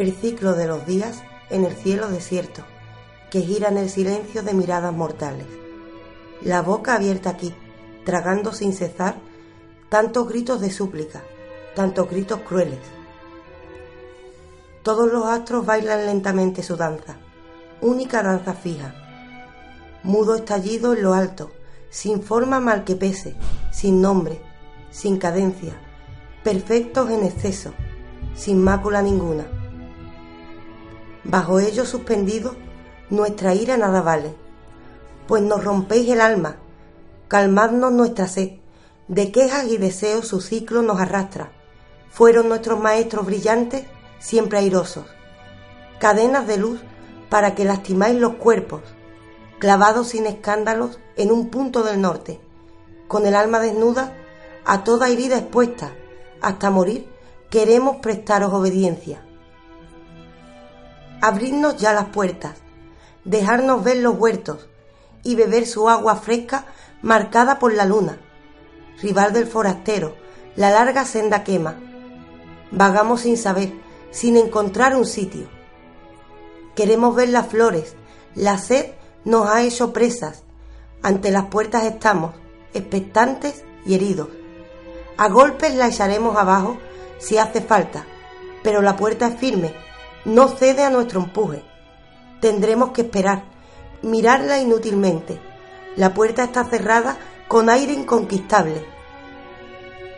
El ciclo de los días en el cielo desierto, que gira en el silencio de miradas mortales. La boca abierta aquí, tragando sin cesar tantos gritos de súplica, tantos gritos crueles. Todos los astros bailan lentamente su danza, única danza fija. Mudo estallido en lo alto, sin forma mal que pese, sin nombre, sin cadencia, perfectos en exceso, sin mácula ninguna. Bajo ellos suspendidos, nuestra ira nada vale, pues nos rompéis el alma, calmadnos nuestra sed, de quejas y deseos su ciclo nos arrastra. Fueron nuestros maestros brillantes, siempre airosos, cadenas de luz para que lastimáis los cuerpos, clavados sin escándalos en un punto del norte, con el alma desnuda, a toda herida expuesta, hasta morir, queremos prestaros obediencia. Abridnos ya las puertas, dejarnos ver los huertos y beber su agua fresca marcada por la luna, rival del forastero, la larga senda quema. Vagamos sin saber, sin encontrar un sitio. Queremos ver las flores, la sed nos ha hecho presas. Ante las puertas estamos, expectantes y heridos. A golpes la echaremos abajo si hace falta, pero la puerta es firme, no cede a nuestro empuje. Tendremos que esperar, mirarla inútilmente. La puerta está cerrada con aire inconquistable.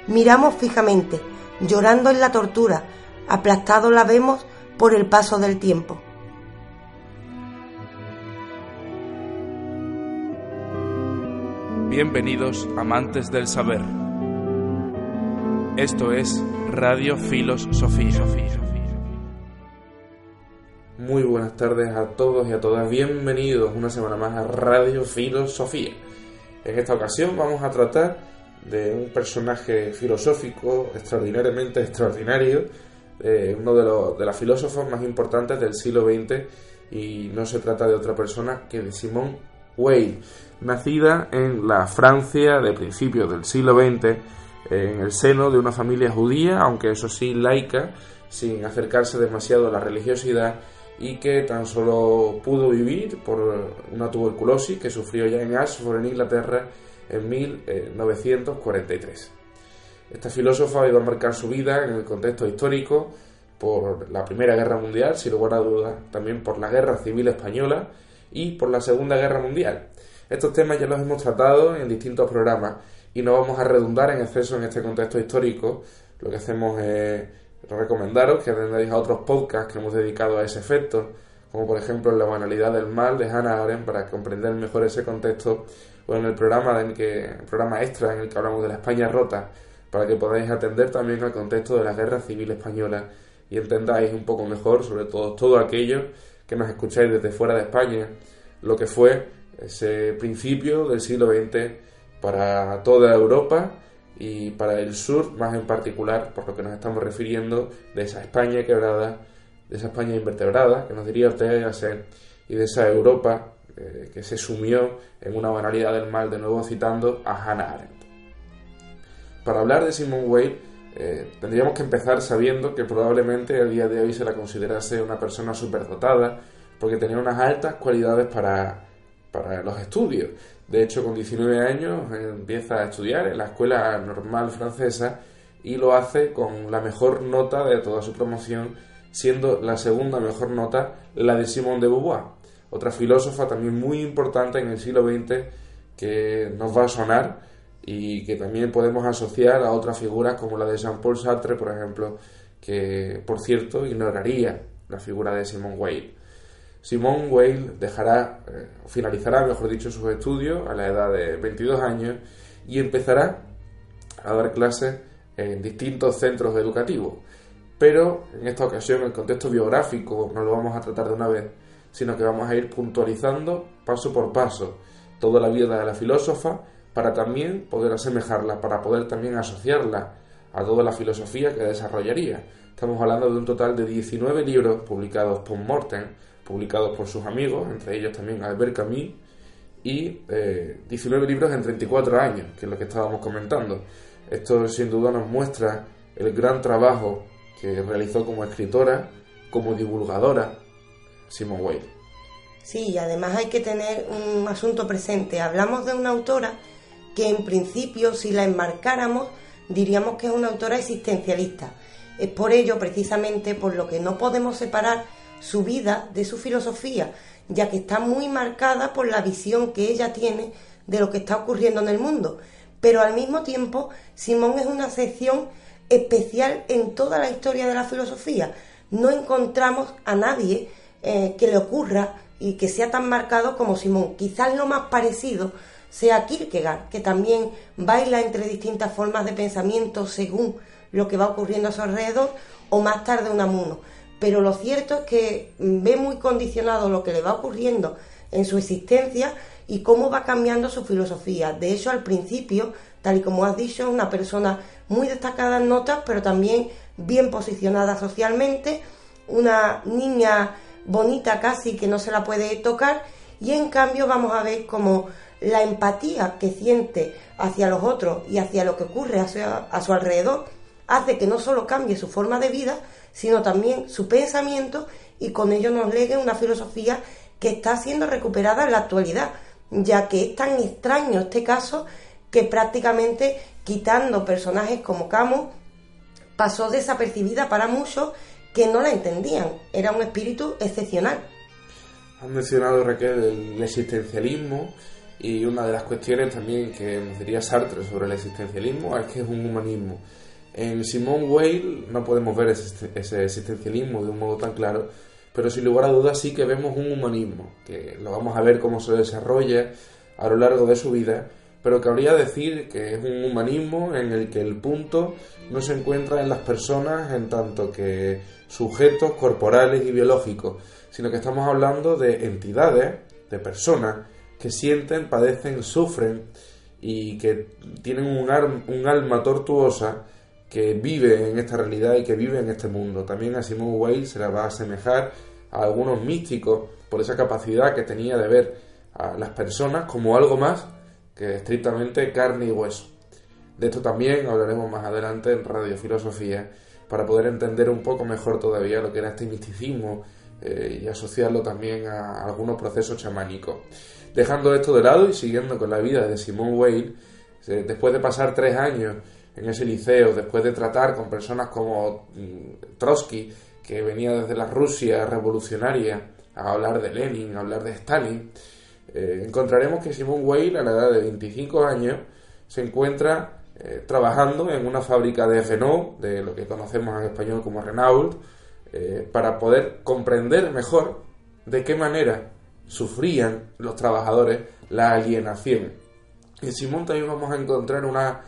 Miramos fijamente, llorando en la tortura, aplastado la vemos por el paso del tiempo. Bienvenidos amantes del saber. Esto es Radio Filos Sofía. Muy buenas tardes a todos y a todas. Bienvenidos una semana más a Radio Filosofía. En esta ocasión vamos a tratar de un personaje filosófico extraordinariamente extraordinario, eh, uno de, los, de las filósofos más importantes del siglo XX y no se trata de otra persona que de Simone Weil, nacida en la Francia de principios del siglo XX, en el seno de una familia judía, aunque eso sí laica, sin acercarse demasiado a la religiosidad y que tan solo pudo vivir por una tuberculosis que sufrió ya en Ashford, en Inglaterra, en 1943. Esta filósofa iba a marcar su vida en el contexto histórico por la Primera Guerra Mundial, sin lugar a dudas, también por la Guerra Civil Española y por la Segunda Guerra Mundial. Estos temas ya los hemos tratado en distintos programas y no vamos a redundar en exceso en este contexto histórico. Lo que hacemos es recomendaros que atendáis a otros podcasts que hemos dedicado a ese efecto, como por ejemplo La banalidad del mal de Hannah Arendt para comprender mejor ese contexto, o en el programa, en que, programa extra en el que hablamos de la España rota, para que podáis atender también al contexto de la Guerra Civil Española y entendáis un poco mejor, sobre todo todo aquello que nos escucháis desde fuera de España, lo que fue ese principio del siglo XX para toda Europa y para el sur más en particular, por lo que nos estamos refiriendo, de esa España quebrada, de esa España invertebrada, que nos diría usted a ser, y de esa Europa eh, que se sumió en una banalidad del mal, de nuevo citando a Hannah Arendt. Para hablar de Simone Weil, eh, tendríamos que empezar sabiendo que probablemente a día de hoy se la considerase una persona superdotada, porque tenía unas altas cualidades para, para los estudios. De hecho, con 19 años empieza a estudiar en la escuela normal francesa y lo hace con la mejor nota de toda su promoción, siendo la segunda mejor nota la de Simone de Beauvoir, otra filósofa también muy importante en el siglo XX que nos va a sonar y que también podemos asociar a otras figuras como la de Jean-Paul Sartre, por ejemplo, que por cierto ignoraría la figura de Simone Weil. Simone Weil dejará, eh, finalizará, mejor dicho, sus estudios a la edad de 22 años y empezará a dar clases en distintos centros educativos. Pero en esta ocasión el contexto biográfico no lo vamos a tratar de una vez, sino que vamos a ir puntualizando paso por paso toda la vida de la filósofa para también poder asemejarla, para poder también asociarla a toda la filosofía que desarrollaría. Estamos hablando de un total de 19 libros publicados por Morten, publicados por sus amigos, entre ellos también Albert Camus, y 19 eh, libros en 34 años, que es lo que estábamos comentando. Esto sin duda nos muestra el gran trabajo que realizó como escritora, como divulgadora, Simone Weil. Sí, y además hay que tener un asunto presente. Hablamos de una autora que en principio, si la enmarcáramos, diríamos que es una autora existencialista. Es por ello, precisamente, por lo que no podemos separar su vida de su filosofía, ya que está muy marcada por la visión que ella tiene de lo que está ocurriendo en el mundo. Pero al mismo tiempo, Simón es una sección especial en toda la historia de la filosofía. No encontramos a nadie eh, que le ocurra y que sea tan marcado como Simón. Quizás lo más parecido sea Kierkegaard, que también baila entre distintas formas de pensamiento según lo que va ocurriendo a su alrededor, o más tarde Unamuno. Pero lo cierto es que ve muy condicionado lo que le va ocurriendo en su existencia y cómo va cambiando su filosofía. De hecho, al principio, tal y como has dicho, es una persona muy destacada en notas, pero también bien posicionada socialmente, una niña bonita casi que no se la puede tocar y en cambio vamos a ver cómo la empatía que siente hacia los otros y hacia lo que ocurre a su, alrededor hace que no solo cambie su forma de vida, sino también su pensamiento y con ello nos legue una filosofía que está siendo recuperada en la actualidad, ya que es tan extraño este caso que prácticamente quitando personajes como Camus pasó desapercibida para muchos que no la entendían. Era un espíritu excepcional. Han mencionado Raquel el existencialismo y una de las cuestiones también que nos diría Sartre sobre el existencialismo es que es un humanismo. En Simone Weil no podemos ver ese, existencialismo de un modo tan claro, pero sin lugar a dudas sí que vemos un humanismo, que lo vamos a ver cómo se desarrolla a lo largo de su vida, pero cabría decir que es un humanismo en el que el punto no se encuentra en las personas en tanto que sujetos corporales y biológicos, sino que estamos hablando de entidades, de personas, que sienten, padecen, sufren y que tienen un, un alma tortuosa que vive en esta realidad y que vive en este mundo. También a Simone Weil se la va a asemejar a algunos místicos por esa capacidad que tenía de ver a las personas como algo más que estrictamente carne y hueso. De esto también hablaremos más adelante en Radio Filosofía para poder entender un poco mejor todavía lo que era este misticismo eh, y asociarlo también a algunos procesos chamánicos. Dejando esto de lado y siguiendo con la vida de Simone Weil, después de pasar tres años en ese liceo, después de tratar con personas como mm, Trotsky, que venía desde la Rusia revolucionaria a hablar de Lenin, a hablar de Stalin, eh, encontraremos que Simone Weil, a la edad de 25 años, se encuentra eh, trabajando en una fábrica de Renault, de lo que conocemos en español como Renault, eh, para poder comprender mejor de qué manera sufrían los trabajadores la alienación. En Simón también vamos a encontrar una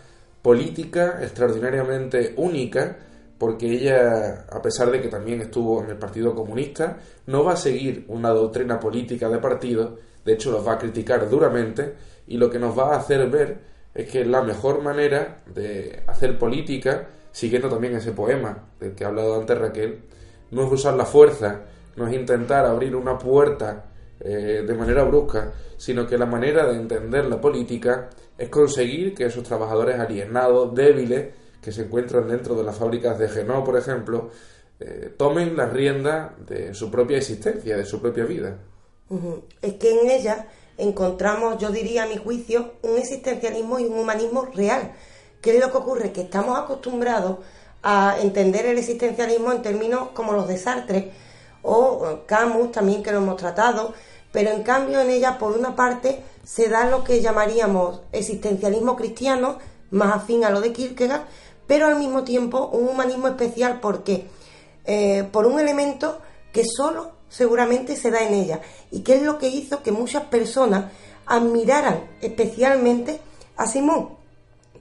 política extraordinariamente única, porque ella, a pesar de que también estuvo en el Partido Comunista, no va a seguir una doctrina política de partido, de hecho los va a criticar duramente, y lo que nos va a hacer ver es que la mejor manera de hacer política, siguiendo también ese poema del que ha hablado antes Raquel, no es usar la fuerza, no es intentar abrir una puerta eh, de manera brusca, sino que la manera de entender la política es conseguir que esos trabajadores alienados, débiles, que se encuentran dentro de las fábricas de Renault, por ejemplo, eh, tomen las riendas de su propia existencia, de su propia vida. Es que en ella encontramos, yo diría a mi juicio, un existencialismo y un humanismo real. ¿Qué es lo que ocurre? Que estamos acostumbrados a entender el existencialismo en términos como los de Sartre o Camus también que lo hemos tratado, pero en cambio en ella por una parte se da lo que llamaríamos existencialismo cristiano, más afín a lo de Kierkegaard, pero al mismo tiempo un humanismo especial. Porque eh, por un elemento que solo seguramente se da en ella y que es lo que hizo que muchas personas admiraran especialmente a Simón.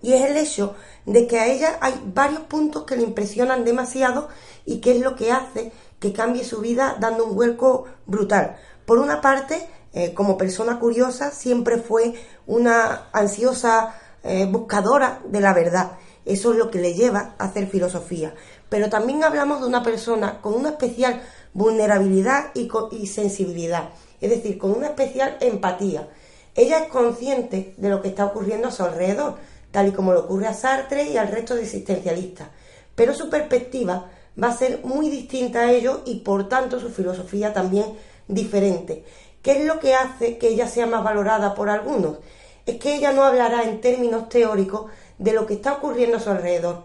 Y es el hecho de que a ella hay varios puntos que le impresionan demasiado y que es lo que hace que cambie su vida dando un vuelco brutal. Por una parte, eh, como persona curiosa, siempre fue una ansiosa eh, buscadora de la verdad. Eso es lo que le lleva a hacer filosofía. Pero también hablamos de una persona con una especial vulnerabilidad y, y sensibilidad, es decir, con una especial empatía. Ella es consciente de lo que está ocurriendo a su alrededor, tal y como le ocurre a Sartre y al resto de existencialistas, pero su perspectiva va a ser muy distinta a ellos y por tanto su filosofía también diferente. ¿Qué es lo que hace que ella sea más valorada por algunos? Es que ella no hablará en términos teóricos de lo que está ocurriendo a su alrededor.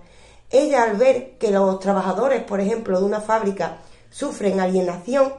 Ella al ver que los trabajadores, por ejemplo, de una fábrica sufren alienación,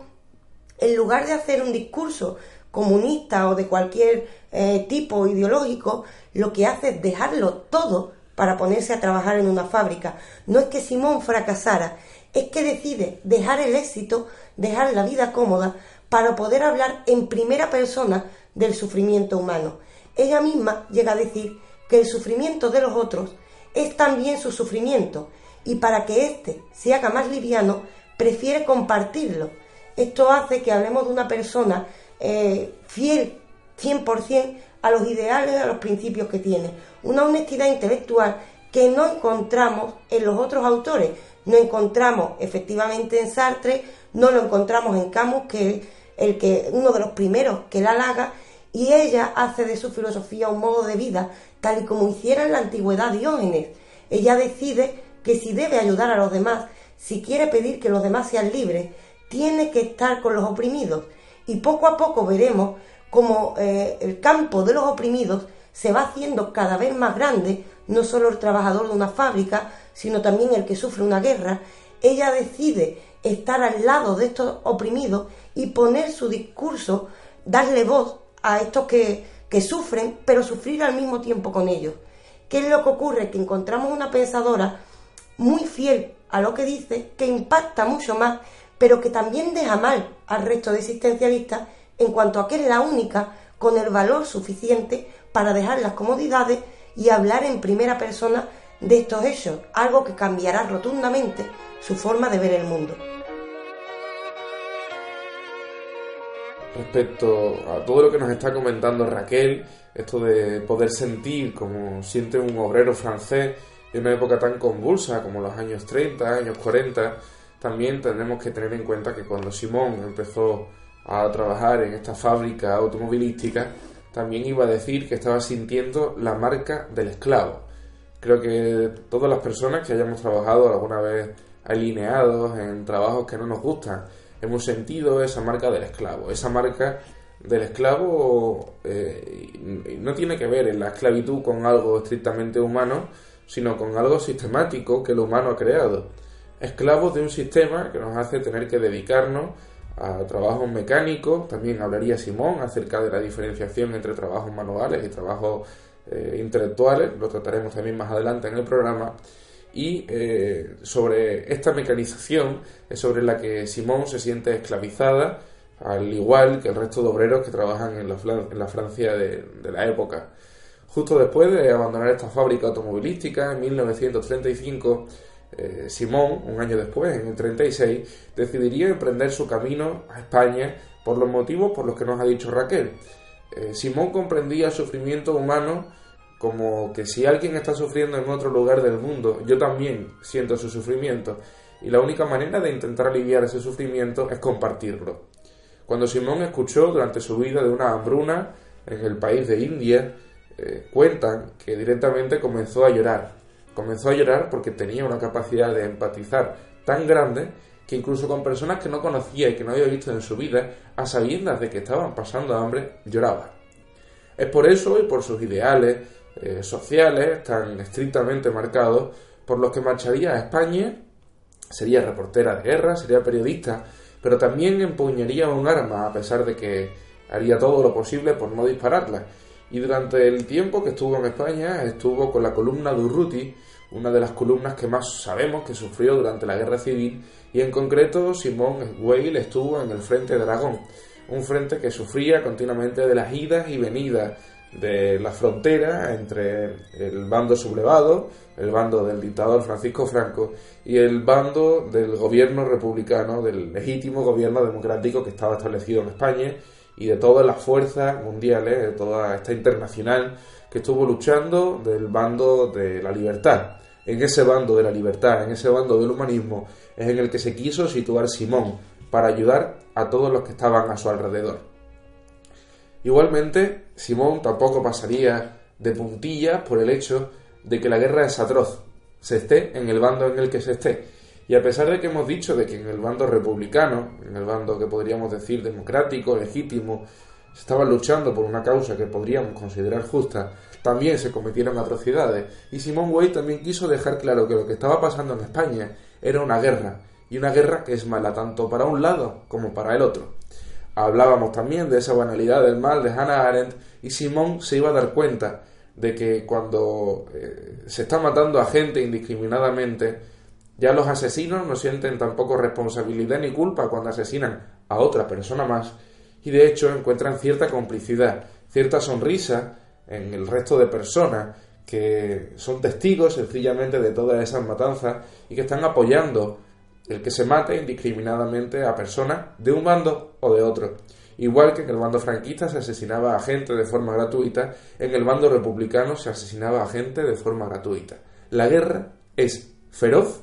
en lugar de hacer un discurso comunista o de cualquier eh, tipo ideológico, lo que hace es dejarlo todo para ponerse a trabajar en una fábrica. No es que Simón fracasara, es que decide dejar el éxito, dejar la vida cómoda, para poder hablar en primera persona del sufrimiento humano. Ella misma llega a decir que el sufrimiento de los otros es también su sufrimiento y para que éste se haga más liviano, prefiere compartirlo. Esto hace que hablemos de una persona eh, fiel 100% a los ideales, a los principios que tiene. Una honestidad intelectual que no encontramos en los otros autores. No encontramos efectivamente en Sartre, no lo encontramos en Camus, que el que, uno de los primeros que la halaga, y ella hace de su filosofía un modo de vida, tal y como hiciera en la antigüedad Diógenes. Ella decide que si debe ayudar a los demás, si quiere pedir que los demás sean libres, tiene que estar con los oprimidos. Y poco a poco veremos cómo eh, el campo de los oprimidos se va haciendo cada vez más grande, no solo el trabajador de una fábrica, sino también el que sufre una guerra. Ella decide estar al lado de estos oprimidos y poner su discurso, darle voz a estos que, que sufren, pero sufrir al mismo tiempo con ellos. ¿Qué es lo que ocurre? Que encontramos una pensadora muy fiel a lo que dice, que impacta mucho más, pero que también deja mal al resto de existencialistas en cuanto a que es la única con el valor suficiente para dejar las comodidades y hablar en primera persona de estos hechos, algo que cambiará rotundamente su forma de ver el mundo. Respecto a todo lo que nos está comentando Raquel, esto de poder sentir como siente un obrero francés en una época tan convulsa como los años 30, años 40, también tenemos que tener en cuenta que cuando Simón empezó a trabajar en esta fábrica automovilística, también iba a decir que estaba sintiendo la marca del esclavo. Creo que todas las personas que hayamos trabajado alguna vez alineados en trabajos que no nos gustan, hemos sentido esa marca del esclavo. Esa marca del esclavo eh, no tiene que ver en la esclavitud con algo estrictamente humano, sino con algo sistemático que el humano ha creado. Esclavos de un sistema que nos hace tener que dedicarnos a trabajos mecánicos. También hablaría Simón acerca de la diferenciación entre trabajos manuales y trabajos eh, intelectuales. Lo trataremos también más adelante en el programa y eh, sobre esta mecanización es sobre la que Simón se siente esclavizada, al igual que el resto de obreros que trabajan en la, en la Francia de, la época. Justo después de abandonar esta fábrica automovilística, en 1935, eh, Simón, un año después, en el 36, decidiría emprender su camino a España por los motivos por los que nos ha dicho Raquel. Eh, Simón comprendía el sufrimiento humano como que si alguien está sufriendo en otro lugar del mundo, yo también siento su sufrimiento, y la única manera de intentar aliviar ese sufrimiento es compartirlo. Cuando Simón escuchó durante su vida de una hambruna en el país de India, eh, cuentan que directamente comenzó a llorar. Comenzó a llorar porque tenía una capacidad de empatizar tan grande que incluso con personas que no conocía y que no había visto en su vida, a sabiendas de que estaban pasando hambre, lloraba. Es por eso y por sus ideales, eh, sociales tan estrictamente marcados por los que marcharía a España, sería reportera de guerra, sería periodista, pero también empuñaría un arma a pesar de que haría todo lo posible por no dispararla. Y durante el tiempo que estuvo en España estuvo con la columna de Urruti, una de las columnas que más sabemos que sufrió durante la guerra civil, y en concreto Simón Weil estuvo en el frente de Aragón, un frente que sufría continuamente de las idas y venidas de la frontera entre el bando sublevado, el bando del dictador Francisco Franco y el bando del gobierno republicano, del legítimo gobierno democrático que estaba establecido en España y de todas las fuerzas mundiales, de toda esta internacional que estuvo luchando del bando de la libertad. En ese bando de la libertad, en ese bando del humanismo, es en el que se quiso situar Simón para ayudar a todos los que estaban a su alrededor. Igualmente, Simón tampoco pasaría de puntillas por el hecho de que la guerra es atroz, se esté en el bando en el que se esté. Y a pesar de que hemos dicho de que en el bando republicano, en el bando que podríamos decir democrático, legítimo, se estaban luchando por una causa que podríamos considerar justa, también se cometieron atrocidades. Y Simón Weil también quiso dejar claro que lo que estaba pasando en España era una guerra, y una guerra que es mala tanto para un lado como para el otro. Hablábamos también de esa banalidad del mal de Hannah Arendt y Simón se iba a dar cuenta de que cuando eh, se está matando a gente indiscriminadamente, ya los asesinos no sienten tampoco responsabilidad ni culpa cuando asesinan a otra persona más y de hecho encuentran cierta complicidad, cierta sonrisa en el resto de personas que son testigos sencillamente de todas esas matanzas y que están apoyando el que se mate indiscriminadamente a personas de un bando o de otro. Igual que en el bando franquista se asesinaba a gente de forma gratuita, en el bando republicano se asesinaba a gente de forma gratuita. La guerra es feroz,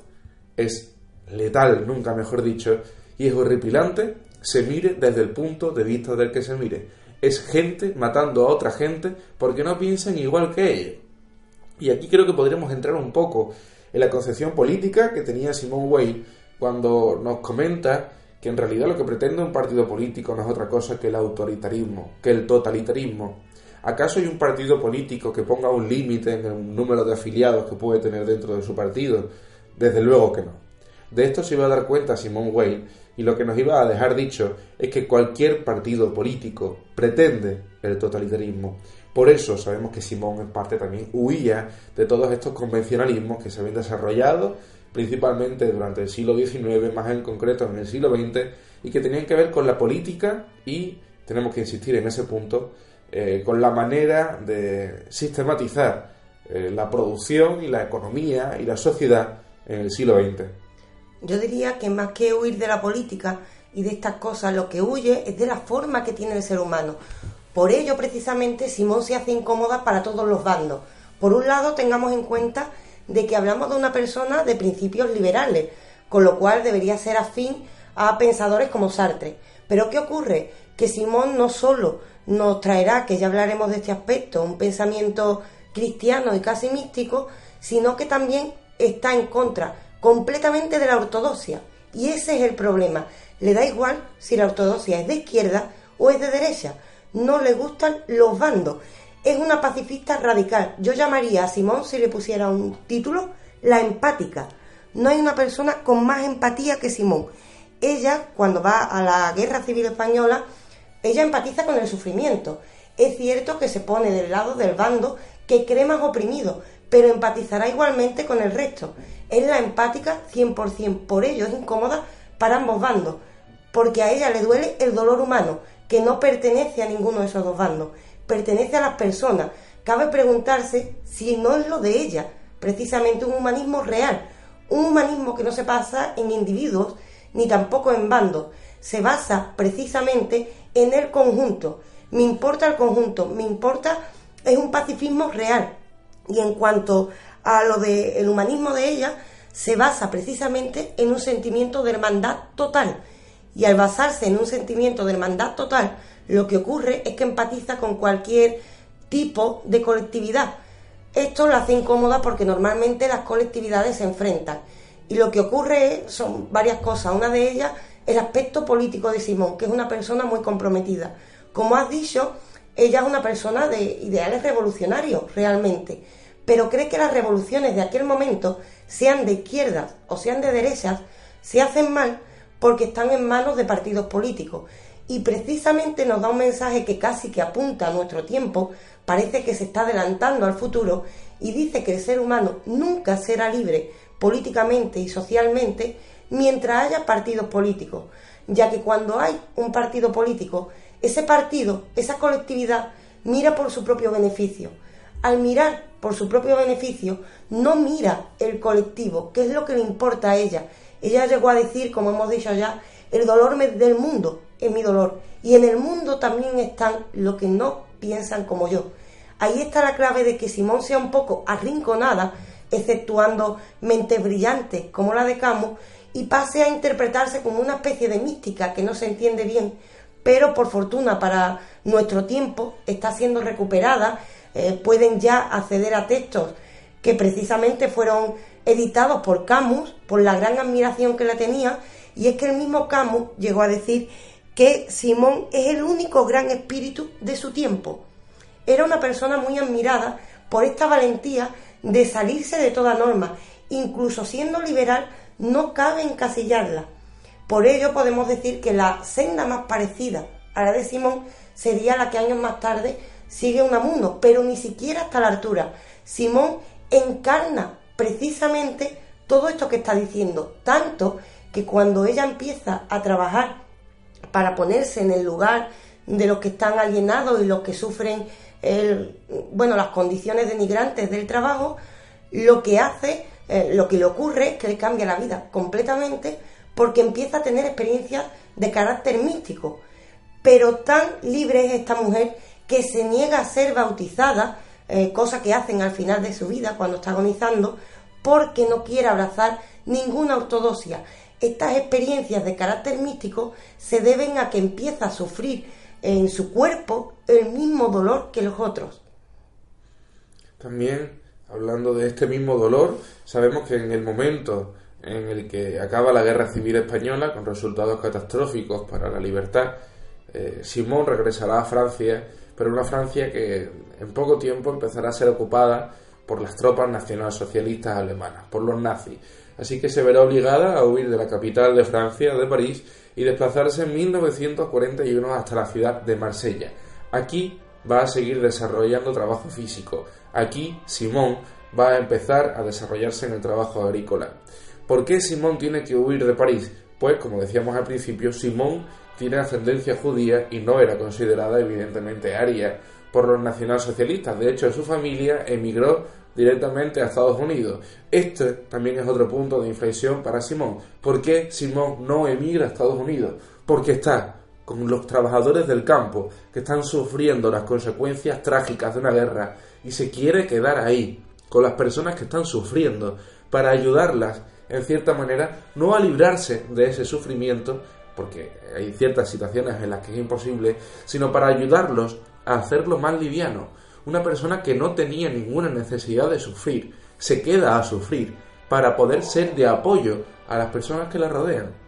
es letal, nunca mejor dicho, y es horripilante, se mire desde el punto de vista del que se mire. Es gente matando a otra gente porque no piensan igual que ellos. Y aquí creo que podríamos entrar un poco en la concepción política que tenía Simone Weil cuando nos comenta que en realidad lo que pretende un partido político no es otra cosa que el autoritarismo, que el totalitarismo. ¿Acaso hay un partido político que ponga un límite en el número de afiliados que puede tener dentro de su partido? Desde luego que no. De esto se iba a dar cuenta Simón Weil y lo que nos iba a dejar dicho es que cualquier partido político pretende el totalitarismo. Por eso sabemos que Simón en parte también huía de todos estos convencionalismos que se habían desarrollado principalmente durante el siglo XIX, más en concreto en el siglo XX, y que tenían que ver con la política y, tenemos que insistir en ese punto, eh, con la manera de sistematizar eh, la producción y la economía y la sociedad en el siglo XX. Yo diría que más que huir de la política y de estas cosas, lo que huye es de la forma que tiene el ser humano. Por ello, precisamente, Simón se hace incómoda para todos los bandos. Por un lado, tengamos en cuenta de que hablamos de una persona de principios liberales, con lo cual debería ser afín a pensadores como Sartre. Pero ¿qué ocurre? Que Simón no solo nos traerá, que ya hablaremos de este aspecto, un pensamiento cristiano y casi místico, sino que también está en contra completamente de la ortodoxia. Y ese es el problema. Le da igual si la ortodoxia es de izquierda o es de derecha. No le gustan los bandos es una pacifista radical. Yo llamaría a Simón, si le pusiera un título, la empática. No hay una persona con más empatía que Simón. Ella, cuando va a la guerra civil española, ella empatiza con el sufrimiento. Es cierto que se pone del lado del bando que cree más oprimido, pero empatizará igualmente con el resto. Es la empática 100%, por ello es incómoda para ambos bandos, porque a ella le duele el dolor humano, que no pertenece a ninguno de esos dos bandos pertenece a las personas. Cabe preguntarse si no es lo de ella, precisamente un humanismo real, un humanismo que no se basa en individuos ni tampoco en bandos, se basa precisamente en el conjunto. Me importa el conjunto, me importa es un pacifismo real. Y en cuanto a lo del humanismo de ella, se basa precisamente en un sentimiento de hermandad total. Y al basarse en un sentimiento de hermandad total, lo que ocurre es que empatiza con cualquier tipo de colectividad. Esto la hace incómoda porque normalmente las colectividades se enfrentan. Y lo que ocurre son varias cosas. Una de ellas, el aspecto político de Simón, que es una persona muy comprometida. Como has dicho, ella es una persona de ideales revolucionarios, realmente. Pero cree que las revoluciones de aquel momento, sean de izquierdas o sean de derechas, se hacen mal porque están en manos de partidos políticos y precisamente nos da un mensaje que casi que apunta a nuestro tiempo, parece que se está adelantando al futuro y dice que el ser humano nunca será libre políticamente y socialmente mientras haya partidos políticos, ya que cuando hay un partido político, ese partido, esa colectividad, mira por su propio beneficio. Al mirar por su propio beneficio, no mira el colectivo, que es lo que le importa a ella. Ella llegó a decir, como hemos dicho ya, el dolor del mundo es mi dolor. Y en el mundo también están los que no piensan como yo. Ahí está la clave de que Simón sea un poco arrinconada, exceptuando mentes brillantes como la de Camus, y pase a interpretarse como una especie de mística que no se entiende bien, pero por fortuna para nuestro tiempo está siendo recuperada, eh, pueden ya acceder a textos que precisamente fueron editados por Camus, por la gran admiración que le tenía, y es que el mismo Camus llegó a decir que Simón es el único gran espíritu de su tiempo. Era una persona muy admirada por esta valentía de salirse de toda norma, incluso siendo liberal no cabe encasillarla. Por ello podemos decir que la senda más parecida a la de Simón sería la que años más tarde sigue Unamuno, pero ni siquiera hasta la altura. Simón encarna precisamente todo esto que está diciendo, tanto que cuando ella empieza a trabajar para ponerse en el lugar de los que están alienados y los que sufren el, bueno, las condiciones denigrantes del trabajo, lo que hace eh, lo que le ocurre es que le cambia la vida completamente porque empieza a tener experiencias de carácter místico. Pero tan libre es esta mujer que se niega a ser bautizada, eh, cosa que hacen al final de su vida cuando está agonizando, porque no quiere abrazar ninguna ortodoxia. Estas experiencias de carácter místico se deben a que empieza a sufrir en su cuerpo el mismo dolor que los otros. También hablando de este mismo dolor, sabemos que en el momento en el que acaba la Guerra Civil Española, con resultados catastróficos para la libertad, eh, Simón regresará a Francia, pero una Francia que en poco tiempo empezará a ser ocupada por las tropas nacionalsocialistas alemanas, por los nazis. Así que se verá obligada a huir de la capital de Francia, de París, y desplazarse en 1941 hasta la ciudad de Marsella. Aquí va a seguir desarrollando trabajo físico. Aquí Simón va a empezar a desarrollarse en el trabajo agrícola. ¿Por qué Simón tiene que huir de París? Pues, como decíamos al principio, Simón tiene ascendencia judía y no era considerada evidentemente aria por los nacionalsocialistas. De hecho, su familia emigró directamente a Estados Unidos. Este también es otro punto de inflexión para Simón. ¿Por qué Simón no emigra a Estados Unidos? Porque está con los trabajadores del campo que están sufriendo las consecuencias trágicas de una guerra y se quiere quedar ahí, con las personas que están sufriendo, para ayudarlas, en cierta manera, no a librarse de ese sufrimiento, porque hay ciertas situaciones en las que es imposible, sino para ayudarlos a hacerlo más liviano. Una persona que no tenía ninguna necesidad de sufrir, se queda a sufrir para poder ser de apoyo a las personas que la rodean.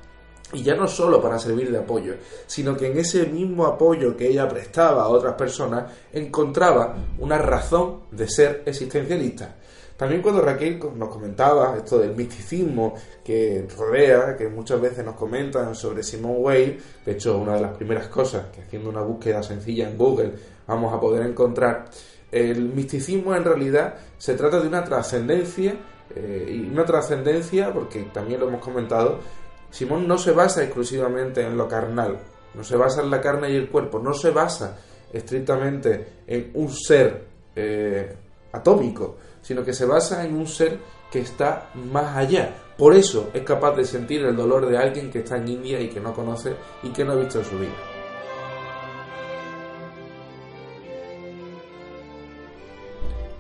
Y ya no solo para servir de apoyo, sino que en ese mismo apoyo que ella prestaba a otras personas encontraba una razón de ser existencialista. También cuando Raquel nos comentaba esto del misticismo que rodea, que muchas veces nos comentan sobre Simone Weil, de hecho una de las primeras cosas que haciendo una búsqueda sencilla en Google vamos a poder encontrar, el misticismo en realidad se trata de una trascendencia, eh, y una trascendencia, porque también lo hemos comentado, Simón no se basa exclusivamente en lo carnal, no se basa en la carne y el cuerpo, no se basa estrictamente en un ser eh, atómico, sino que se basa en un ser que está más allá. Por eso es capaz de sentir el dolor de alguien que está en India y que no conoce y que no ha visto en su vida.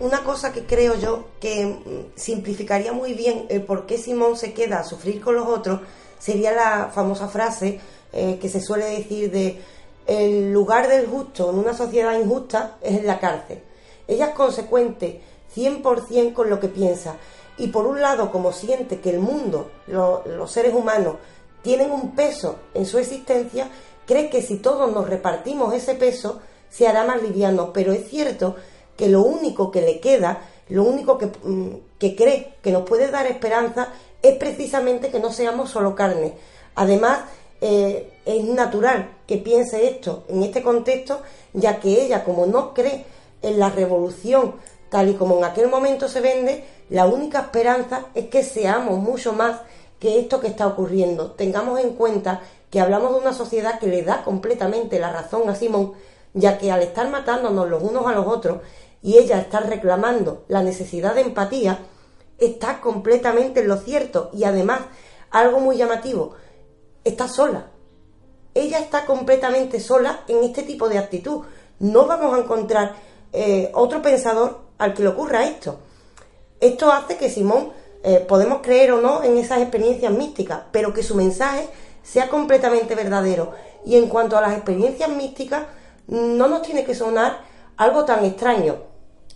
Una cosa que creo yo que mm, simplificaría muy bien el por qué Simón se queda a sufrir con los otros sería la famosa frase eh, que se suele decir de el lugar del justo en una sociedad injusta es en la cárcel. Ella es consecuente 100% con lo que piensa y por un lado como siente que el mundo, los seres humanos, tienen un peso en su existencia, cree que si todos nos repartimos ese peso se hará más liviano, pero es cierto que lo único que le queda, lo único que, mm, que cree que nos puede dar esperanza es precisamente que no seamos solo carne. Además, eh, es natural que piense esto en este contexto, ya que ella, como no cree en la revolución tal y como en aquel momento se vende, la única esperanza es que seamos mucho más que esto que está ocurriendo. Tengamos en cuenta que hablamos de una sociedad que le da completamente la razón a Simón, ya que al estar matándonos los unos a los otros y ella está reclamando la necesidad de empatía, está completamente en lo cierto y además, algo muy llamativo, está sola. Ella está completamente sola en este tipo de actitud. No vamos a encontrar eh, otro pensador al que le ocurra esto. Esto hace que Simón, eh, podemos creer o no en esas experiencias místicas, pero que su mensaje sea completamente verdadero. Y en cuanto a las experiencias místicas, no nos tiene que sonar algo tan extraño.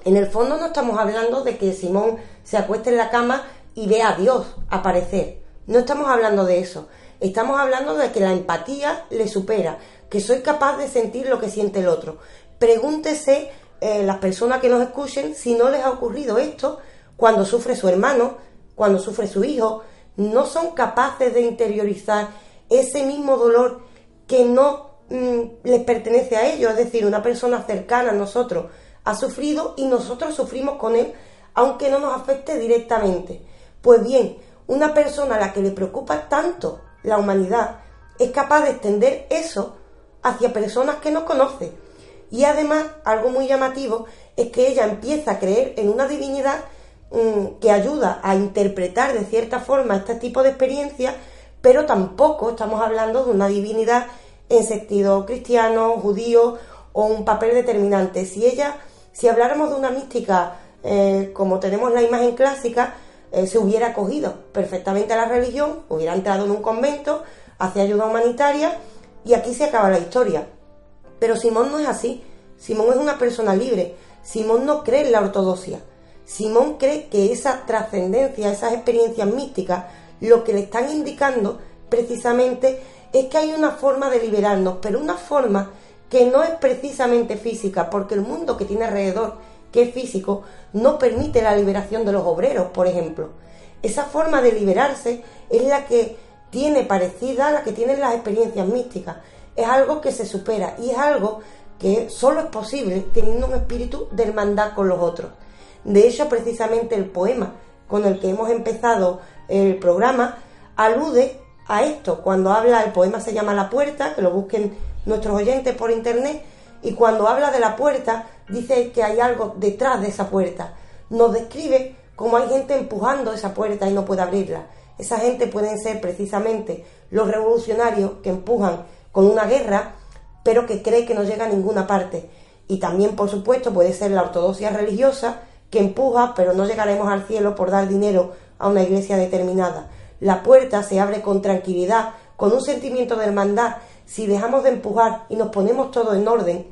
En el fondo no estamos hablando de que Simón se acueste en la cama y vea a Dios aparecer. No estamos hablando de eso. Estamos hablando de que la empatía le supera, que soy capaz de sentir lo que siente el otro. Pregúntese eh, las personas que nos escuchen si no les ha ocurrido esto cuando sufre su hermano, cuando sufre su hijo. No son capaces de interiorizar ese mismo dolor que no mm, les pertenece a ellos, es decir, una persona cercana a nosotros ha sufrido y nosotros sufrimos con él, aunque no nos afecte directamente. Pues bien, una persona a la que le preocupa tanto la humanidad es capaz de extender eso hacia personas que no conoce. Y además, algo muy llamativo es que ella empieza a creer en una divinidad mm, que ayuda a interpretar de cierta forma este tipo de experiencias, pero tampoco estamos hablando de una divinidad en sentido cristiano, judío o un papel determinante. Si ella si habláramos de una mística eh, como tenemos la imagen clásica, eh, se hubiera acogido perfectamente a la religión, hubiera entrado en un convento, hace ayuda humanitaria y aquí se acaba la historia. Pero Simón no es así. Simón es una persona libre. Simón no cree en la ortodoxia. Simón cree que esa trascendencia, esas experiencias místicas, lo que le están indicando precisamente es que hay una forma de liberarnos, pero una forma que no es precisamente física, porque el mundo que tiene alrededor, que es físico, no permite la liberación de los obreros, por ejemplo. Esa forma de liberarse es la que tiene parecida a la que tienen las experiencias místicas. Es algo que se supera y es algo que solo es posible teniendo un espíritu de hermandad con los otros. De hecho, precisamente el poema con el que hemos empezado el programa alude a esto. Cuando habla, el poema se llama La Puerta, que lo busquen nuestros oyentes por internet y cuando habla de la puerta dice que hay algo detrás de esa puerta. Nos describe cómo hay gente empujando esa puerta y no puede abrirla. Esa gente pueden ser precisamente los revolucionarios que empujan con una guerra, pero que cree que no llega a ninguna parte. Y también, por supuesto, puede ser la ortodoxia religiosa que empuja, pero no llegaremos al cielo por dar dinero a una iglesia determinada. La puerta se abre con tranquilidad, con un sentimiento de hermandad si dejamos de empujar y nos ponemos todo en orden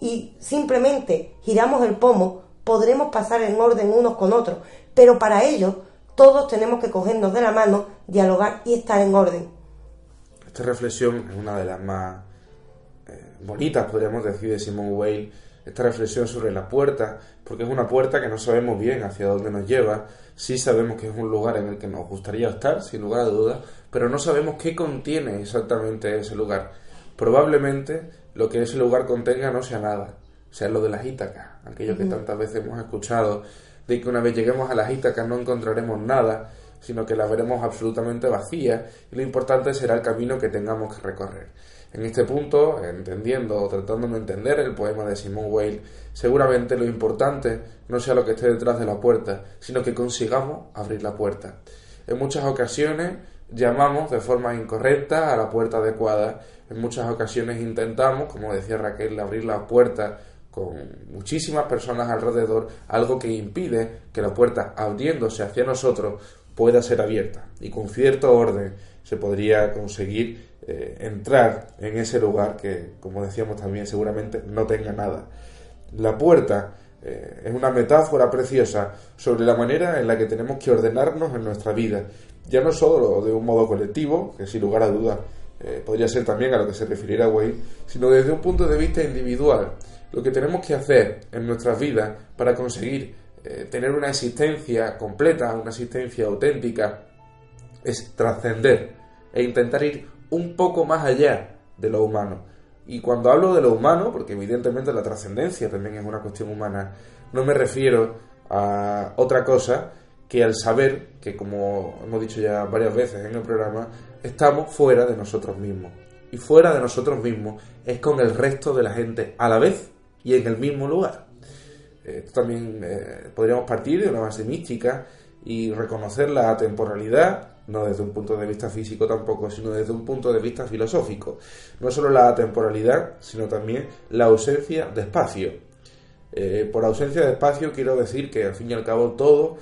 y simplemente giramos el pomo, podremos pasar en orden unos con otros. Pero para ello, todos tenemos que cogernos de la mano, dialogar y estar en orden. Esta reflexión es una de las más eh, bonitas, podríamos decir, de Simone Weil. Esta reflexión sobre la puerta, porque es una puerta que no sabemos bien hacia dónde nos lleva. Sí sabemos que es un lugar en el que nos gustaría estar, sin lugar a dudas, pero no sabemos qué contiene exactamente ese lugar. Probablemente lo que ese lugar contenga no sea nada, sea lo de las Ítacas, aquello que tantas veces hemos escuchado, de que una vez lleguemos a las Ítacas no encontraremos nada, sino que las veremos absolutamente vacías y lo importante será el camino que tengamos que recorrer. En este punto, entendiendo o tratando de entender el poema de Simone Weil, seguramente lo importante no sea lo que esté detrás de la puerta, sino que consigamos abrir la puerta. En muchas ocasiones llamamos de forma incorrecta a la puerta adecuada. En muchas ocasiones intentamos, como decía Raquel, abrir la puerta con muchísimas personas alrededor, algo que impide que la puerta abriéndose hacia nosotros pueda ser abierta. Y con cierto orden se podría conseguir eh, entrar en ese lugar que, como decíamos también, seguramente no tenga nada. La puerta eh, es una metáfora preciosa sobre la manera en la que tenemos que ordenarnos en nuestra vida ya no solo de un modo colectivo, que sin lugar a dudas eh, podría ser también a lo que se refiriera Wade, sino desde un punto de vista individual. Lo que tenemos que hacer en nuestras vidas para conseguir eh, tener una existencia completa, una existencia auténtica, es trascender e intentar ir un poco más allá de lo humano. Y cuando hablo de lo humano, porque evidentemente la trascendencia también es una cuestión humana, no me refiero a otra cosa que al saber que, como hemos dicho ya varias veces en el programa, estamos fuera de nosotros mismos. y fuera de nosotros mismos es con el resto de la gente a la vez y en el mismo lugar. Esto también eh, podríamos partir de una base mística y reconocer la temporalidad, no desde un punto de vista físico tampoco, sino desde un punto de vista filosófico. No solo la temporalidad, sino también la ausencia de espacio. Eh, por ausencia de espacio quiero decir que al fin y al cabo todo,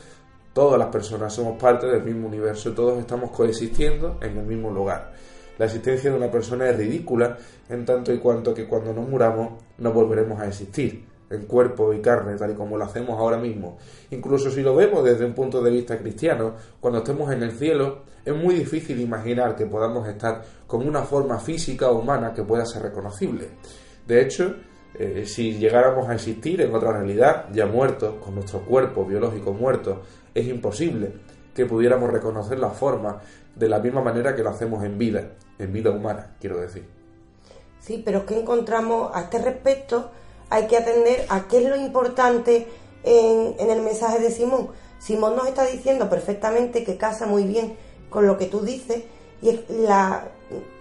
todas las personas somos parte del mismo universo, todos estamos coexistiendo en el mismo lugar. La existencia de una persona es ridícula en tanto y cuanto que cuando nos muramos no volveremos a existir en cuerpo y carne, tal y como lo hacemos ahora mismo. Incluso si lo vemos desde un punto de vista cristiano, cuando estemos en el cielo, es muy difícil imaginar que podamos estar con una forma física o humana que pueda ser reconocible. De hecho, eh, si llegáramos a existir en otra realidad, ya muertos, con nuestro cuerpo biológico muerto, es imposible que pudiéramos reconocer la forma de la misma manera que lo hacemos en vida, en vida humana, quiero decir. Sí, pero es que encontramos a este respecto hay que atender a qué es lo importante en, el mensaje de Simón. Simón nos está diciendo perfectamente que casa muy bien con lo que tú dices y es la,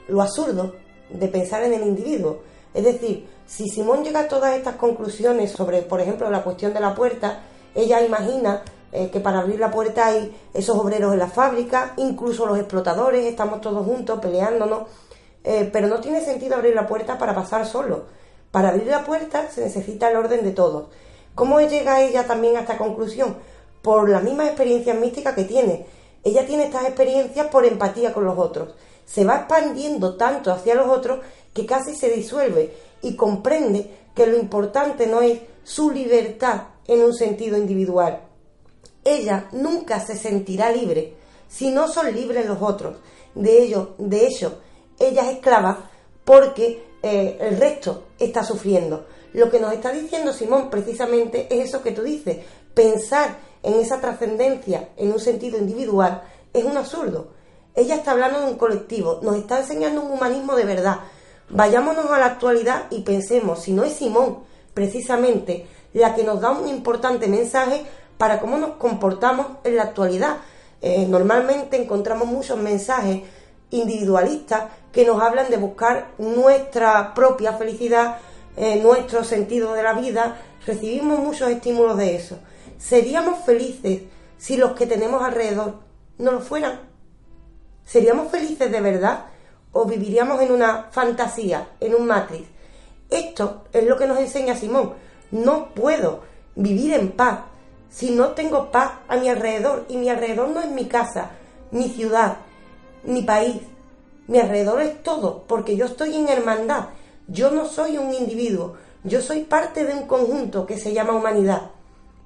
lo absurdo de pensar en el individuo. Es decir, si Simón llega a todas estas conclusiones sobre, por ejemplo, la cuestión de la puerta, ella imagina eh, que para abrir la puerta hay esos obreros en la fábrica, incluso los explotadores, estamos todos juntos peleándonos, eh, pero no tiene sentido abrir la puerta para pasar solo para abrir la puerta se necesita el orden de todos. ¿Cómo llega ella también a esta conclusión? Por las mismas experiencias místicas que tiene. Ella tiene estas experiencias por empatía con los otros. Se va expandiendo tanto hacia los otros que casi se disuelve y comprende que lo importante no es su libertad en un sentido individual. Ella nunca se sentirá libre si no son libres los otros. De ello, de hecho, ella es esclava porque eh, el resto está sufriendo. Lo que nos está diciendo Simón precisamente es eso que tú dices. Pensar en esa trascendencia en un sentido individual es un absurdo. Ella está hablando de un colectivo, nos está enseñando un humanismo de verdad. Vayámonos a la actualidad y pensemos, si no es Simón precisamente la que nos da un importante mensaje para cómo nos comportamos en la actualidad. Eh, normalmente encontramos muchos mensajes individualistas que nos hablan de buscar nuestra propia felicidad, eh, nuestro sentido de la vida. Recibimos muchos estímulos de eso. ¿Seríamos felices si los que tenemos alrededor no lo fueran? ¿Seríamos felices de verdad o viviríamos en una fantasía, en un matriz? Esto es lo que nos enseña Simón. No puedo vivir en paz si no tengo paz a mi alrededor y mi alrededor no es mi casa, mi ciudad, mi país, mi alrededor es todo, porque yo estoy en hermandad, yo no soy un individuo, yo soy parte de un conjunto que se llama humanidad.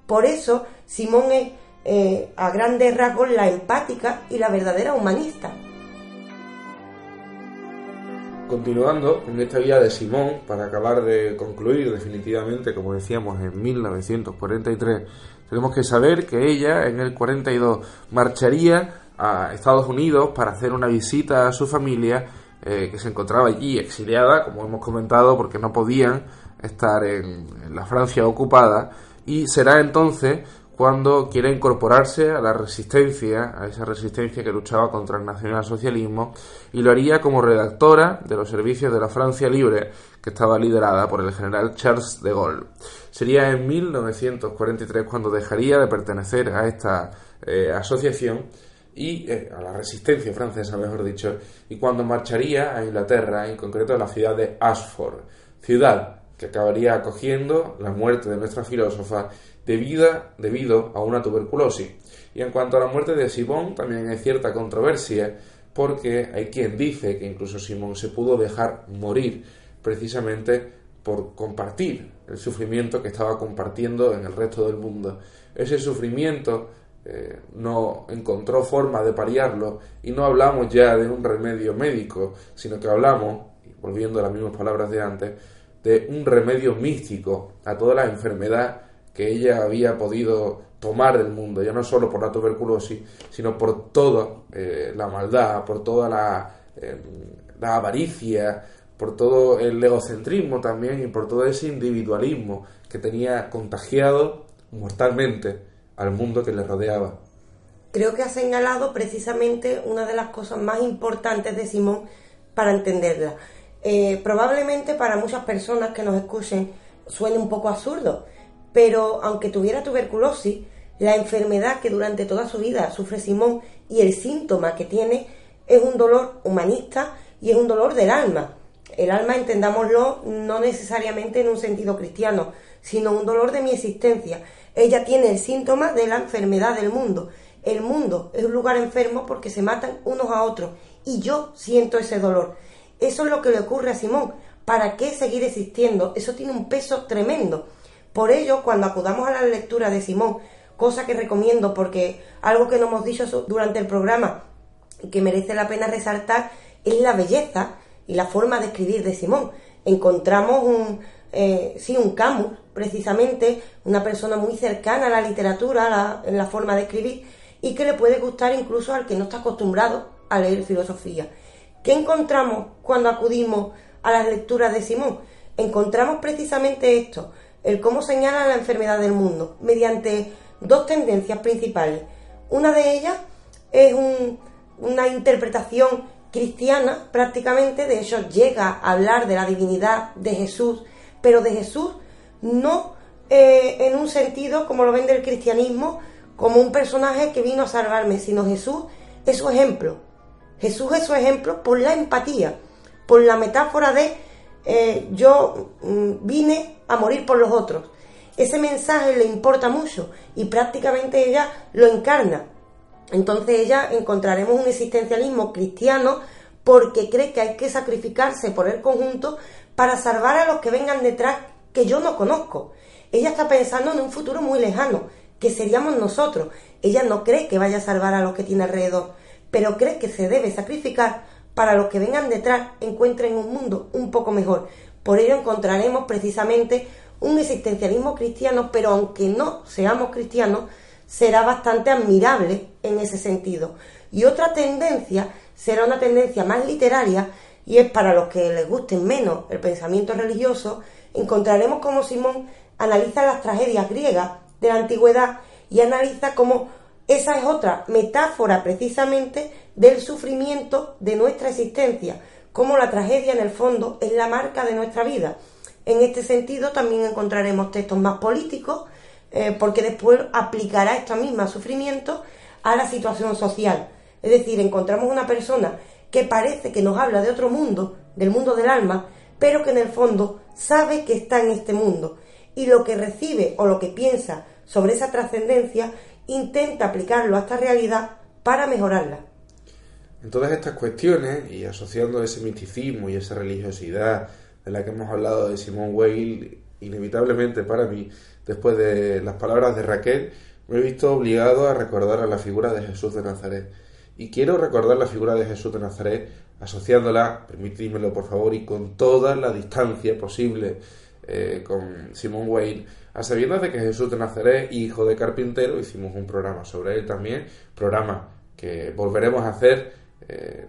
Por eso Simón es eh, a grandes rasgos la empática y la verdadera humanista. Continuando con esta vía de Simón, para acabar de concluir definitivamente, como decíamos, en 1943, tenemos que saber que ella en el 42 marcharía a Estados Unidos para hacer una visita a su familia eh, que se encontraba allí exiliada, como hemos comentado, porque no podían estar en, la Francia ocupada y será entonces cuando quiere incorporarse a la resistencia, a esa resistencia que luchaba contra el nacionalsocialismo, y lo haría como redactora de los servicios de la Francia Libre, que estaba liderada por el general Charles de Gaulle. Sería en 1943 cuando dejaría de pertenecer a esta eh, asociación y eh, a la resistencia francesa, mejor dicho, y cuando marcharía a Inglaterra, en concreto a la ciudad de Ashford, ciudad que acabaría acogiendo la muerte de nuestra filósofa debida, debido a una tuberculosis. Y en cuanto a la muerte de Simón, también hay cierta controversia, porque hay quien dice que incluso Simón se pudo dejar morir precisamente por compartir el sufrimiento que estaba compartiendo en el resto del mundo. Ese sufrimiento eh, no encontró forma de paliarlo y no hablamos ya de un remedio médico, sino que hablamos, volviendo a las mismas palabras de antes, de un remedio místico a toda la enfermedad que ella había podido tomar del mundo, ya no solo por la tuberculosis, sino por toda eh, la maldad, por toda la, eh, la avaricia, por todo el egocentrismo también y por todo ese individualismo que tenía contagiado mortalmente al mundo que le rodeaba. Creo que ha señalado precisamente una de las cosas más importantes de Simón para entenderla. Eh, probablemente para muchas personas que nos escuchen suene un poco absurdo, pero aunque tuviera tuberculosis, la enfermedad que durante toda su vida sufre Simón y el síntoma que tiene es un dolor humanista y es un dolor del alma. El alma, entendámoslo, no necesariamente en un sentido cristiano, sino un dolor de mi existencia. Ella tiene el síntoma de la enfermedad del mundo. El mundo es un lugar enfermo porque se matan unos a otros y yo siento ese dolor. Eso es lo que le ocurre a Simón. ¿Para qué seguir existiendo? Eso tiene un peso tremendo. Por ello, cuando acudamos a la lectura de Simón, cosa que recomiendo porque algo que no hemos dicho durante el programa y que merece la pena resaltar es la belleza y la forma de escribir de Simón. Encontramos un, eh, sí, un Camus, precisamente, una persona muy cercana a la literatura, en la forma de escribir, y que le puede gustar incluso al que no está acostumbrado a leer filosofía. ¿Qué encontramos cuando acudimos a las lecturas de Simón? Encontramos precisamente esto, el cómo señala la enfermedad del mundo, mediante dos tendencias principales. Una de ellas es una interpretación cristiana prácticamente, de hecho llega a hablar de la divinidad de Jesús, pero de Jesús no eh, en un sentido como lo vende el cristianismo, como un personaje que vino a salvarme, sino Jesús es su ejemplo. Jesús es su ejemplo por la empatía, por la metáfora de eh, yo mm, vine a morir por los otros ese mensaje le importa mucho y prácticamente ella lo encarna. Entonces ella encontraremos un existencialismo cristiano porque cree que hay que sacrificarse por el conjunto para salvar a los que vengan detrás que yo no conozco. Ella está pensando en un futuro muy lejano, que seríamos nosotros. Ella no cree que vaya a salvar a los que tiene alrededor, pero cree que se debe sacrificar para los que vengan detrás encuentren un mundo un poco mejor. Por ello encontraremos precisamente un existencialismo cristiano, pero aunque no seamos cristianos, será bastante admirable en ese sentido. Y otra tendencia será una tendencia más literaria, y es para los que les guste menos el pensamiento religioso, encontraremos como Simón analiza las tragedias griegas de la antigüedad y analiza cómo esa es otra metáfora precisamente del sufrimiento de nuestra existencia, como la tragedia en el fondo es la marca de nuestra vida. En este sentido también encontraremos textos más políticos, eh, porque después aplicará esta misma sufrimiento a la situación social. Es decir, encontramos una persona que parece que nos habla de otro mundo, del mundo del alma, pero que en el fondo sabe que está en este mundo y lo que recibe o lo que piensa sobre esa trascendencia intenta aplicarlo a esta realidad para mejorarla. En todas estas cuestiones y asociando ese misticismo y esa religiosidad de la que hemos hablado de Simón Weil, inevitablemente para mí, después de las palabras de Raquel, me he visto obligado a recordar a la figura de Jesús de Nazaret. Y quiero recordar la figura de Jesús de Nazaret asociándola, permitidmelo por favor, y con toda la distancia posible eh, con Simón Weil, a sabiendas de que Jesús de Nazaret, hijo de carpintero, hicimos un programa sobre él también, programa que volveremos a hacer eh,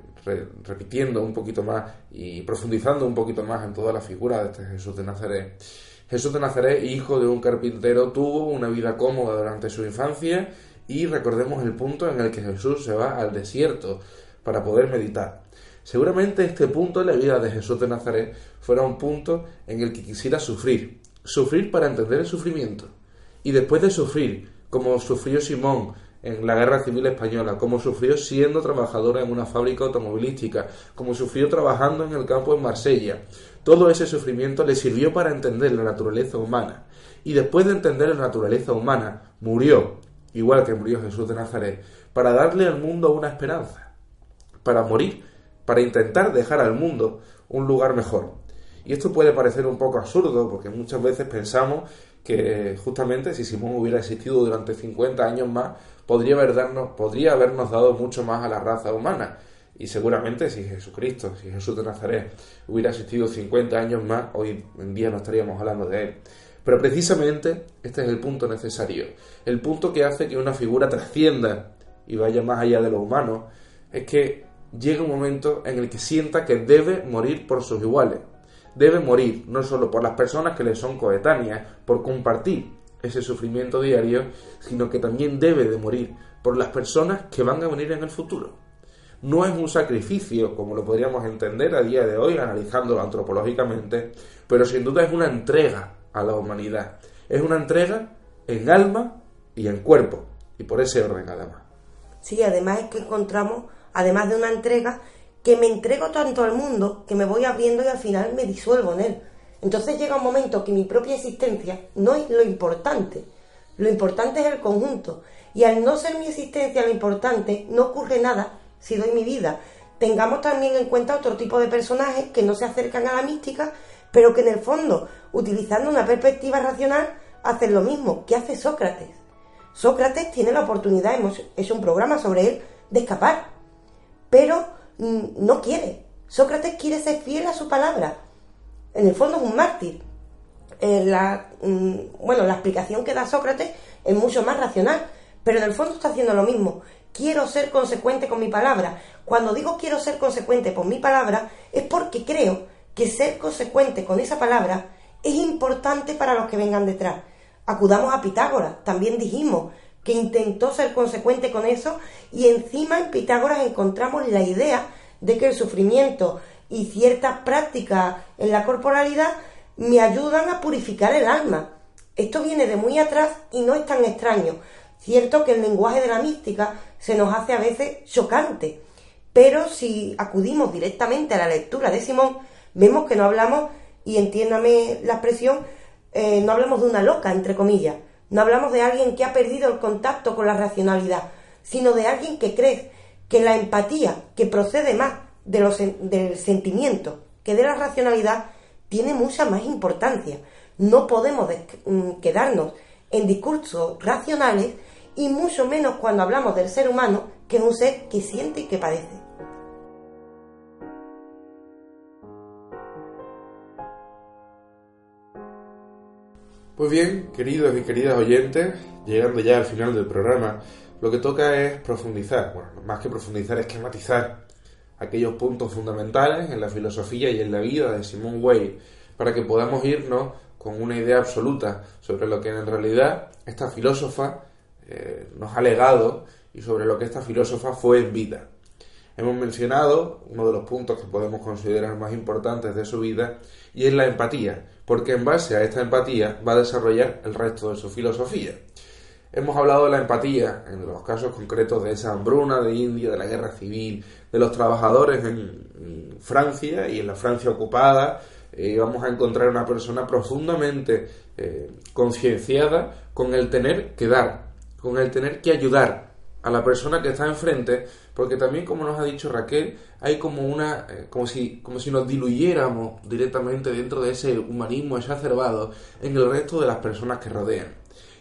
repitiendo un poquito más y profundizando un poquito más en toda la figura de este Jesús de Nazaret. Jesús de Nazaret, hijo de un carpintero, tuvo una vida cómoda durante su infancia y recordemos el punto en el que Jesús se va al desierto para poder meditar. Seguramente este punto en la vida de Jesús de Nazaret fuera un punto en el que quisiera sufrir, sufrir para entender el sufrimiento. Y después de sufrir, como sufrió Simón en la Guerra Civil Española, como sufrió siendo trabajadora en una fábrica automovilística, como sufrió trabajando en el campo en Marsella. Todo ese sufrimiento le sirvió para entender la naturaleza humana. Y después de entender la naturaleza humana, murió, igual que murió Jesús de Nazaret, para darle al mundo una esperanza, para morir, para intentar dejar al mundo un lugar mejor. Y esto puede parecer un poco absurdo, porque muchas veces pensamos que justamente si Simón hubiera existido durante 50 años más, podría, haber podría habernos dado mucho más a la raza humana. Y seguramente si Jesucristo, si Jesús de Nazaret hubiera existido 50 años más, hoy en día no estaríamos hablando de él. Pero precisamente este es el punto necesario. El punto que hace que una figura trascienda y vaya más allá de lo humano es que llega un momento en el que sienta que debe morir por sus iguales. Debe morir no solo por las personas que le son coetáneas, por compartir ese sufrimiento diario, sino que también debe de morir por las personas que van a venir en el futuro. no es un sacrificio, como lo podríamos entender a día de hoy, analizándolo antropológicamente, pero sin duda es una entrega a la humanidad. Es una entrega en alma y en cuerpo, y por ese orden además. Sí, además es que encontramos, además de una entrega, que me entrego tanto al mundo que me voy abriendo y al final me disuelvo en él. Entonces llega un momento que mi propia existencia no es lo importante, lo importante es el conjunto. Y al no ser mi existencia lo importante, no ocurre nada si doy mi vida. Tengamos también en cuenta otro tipo de personajes que no se acercan a la mística, pero que en el fondo, utilizando una perspectiva racional, hacen lo mismo que hace Sócrates. Sócrates tiene la oportunidad, hemos hecho un programa sobre él, de escapar, pero mm, no quiere. Sócrates quiere ser fiel a su palabra. En el fondo es un mártir. Eh, la, mm, bueno, la explicación que da Sócrates es mucho más racional, pero en el fondo está haciendo lo mismo. Quiero ser consecuente con mi palabra. Cuando digo quiero ser consecuente con mi palabra, es porque creo que ser consecuente con esa palabra es importante para los que vengan detrás. Acudamos a Pitágoras, también dijimos que intentó ser consecuente con eso y encima en Pitágoras encontramos la idea de que el sufrimiento y ciertas prácticas en la corporalidad me ayudan a purificar el alma. Esto viene de muy atrás y no es tan extraño. Cierto que el lenguaje de la mística se nos hace a veces chocante, pero si acudimos directamente a la lectura de Simón, vemos que no hablamos, y entiéndame la expresión, eh, no hablamos de una loca, entre comillas, no hablamos de alguien que ha perdido el contacto con la racionalidad, sino de alguien que cree que la empatía, que procede más de los, del sentimiento que de la racionalidad, tiene mucha más importancia. No podemos mm, quedarnos en discursos racionales y mucho menos cuando hablamos del ser humano, que es un ser que siente y que padece. Pues bien, queridos y queridas oyentes, llegando ya al final del programa, lo que toca es profundizar, bueno, más que profundizar, es esquematizar aquellos puntos fundamentales en la filosofía y en la vida de Simone Weil, para que podamos irnos con una idea absoluta sobre lo que en realidad esta filósofa eh, nos ha legado y sobre lo que esta filósofa fue en vida. Hemos mencionado uno de los puntos que podemos considerar más importantes de su vida y es la empatía, porque en base a esta empatía va a desarrollar el resto de su filosofía. Hemos hablado de la empatía en los casos concretos de esa hambruna de India, de la guerra civil, de los trabajadores en Francia y en la Francia ocupada. Eh, vamos a encontrar una persona profundamente eh, concienciada con el tener que dar, con el tener que ayudar a la persona que está enfrente, porque también, como nos ha dicho Raquel, hay como una, eh, como si, como si nos diluyéramos directamente dentro de ese humanismo exacerbado en el resto de las personas que rodean.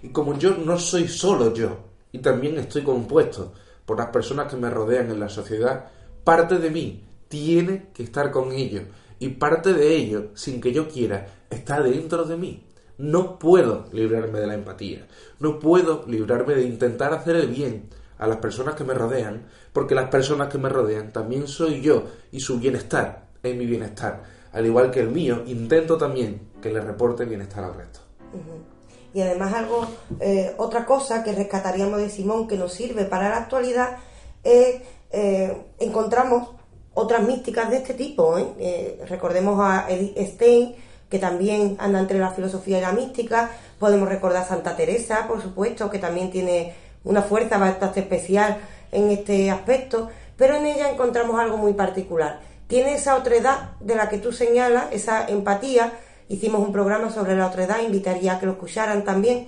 Y como yo no soy solo yo, y también estoy compuesto por las personas que me rodean en la sociedad, parte de mí tiene que estar con ellos, y parte de ellos, sin que yo quiera, está dentro de mí. No puedo librarme de la empatía, no puedo librarme de intentar hacer el bien a las personas que me rodean, porque las personas que me rodean también soy yo y su bienestar es mi bienestar. Al igual que el mío, intento también que le reporte bienestar al resto. Y además algo, eh, otra cosa que rescataríamos de Simón que nos sirve para la actualidad es eh, encontramos otras místicas de este tipo. ¿eh? recordemos a Edith Stein, que también anda entre la filosofía y la mística. Podemos recordar a Santa Teresa, por supuesto, que también tiene una fuerza bastante especial en este aspecto, pero en ella encontramos algo muy particular. Tiene esa otredad de la que tú señalas, esa empatía. Hicimos un programa sobre la otredad, invitaría a que lo escucharan también,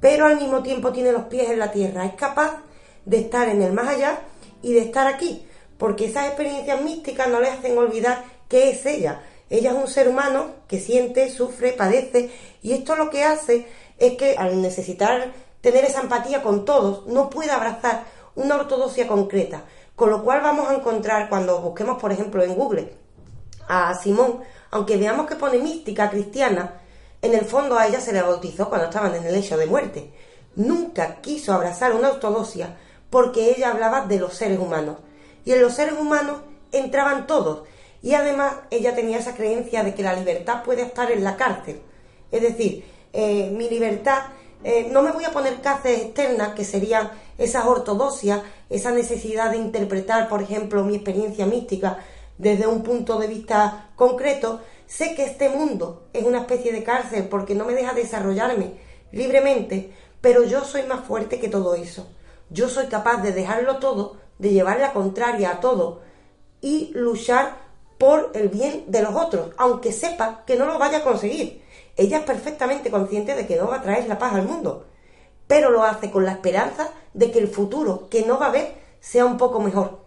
pero al mismo tiempo tiene los pies en la tierra. Es capaz de estar en el más allá y de estar aquí, porque esas experiencias místicas no le hacen olvidar qué es ella, ella es un ser humano que siente, sufre, padece y esto lo que hace es que al necesitar tener esa empatía con todos, no puede abrazar una ortodoxia concreta. Con lo cual vamos a encontrar cuando busquemos, por ejemplo, en Google a Simón, aunque veamos que pone mística cristiana, en el fondo a ella se le bautizó cuando estaban en el hecho de muerte. Nunca quiso abrazar una ortodoxia porque ella hablaba de los seres humanos. Y en los seres humanos entraban todos, y además ella tenía esa creencia de que la libertad puede estar en la cárcel. Es decir, eh, mi libertad eh, no me voy a poner caces externas, que serían esas ortodoxias, esa necesidad de interpretar, por ejemplo, mi experiencia mística desde un punto de vista concreto. Sé que este mundo es una especie de cárcel porque no me deja desarrollarme libremente, pero yo soy más fuerte que todo eso. Yo soy capaz de dejarlo todo, de llevar la contraria a todo y luchar por el bien de los otros, aunque sepa que no lo vaya a conseguir. Ella es perfectamente consciente de que no va a traer la paz al mundo, pero lo hace con la esperanza de que el futuro que no va a ver sea un poco mejor.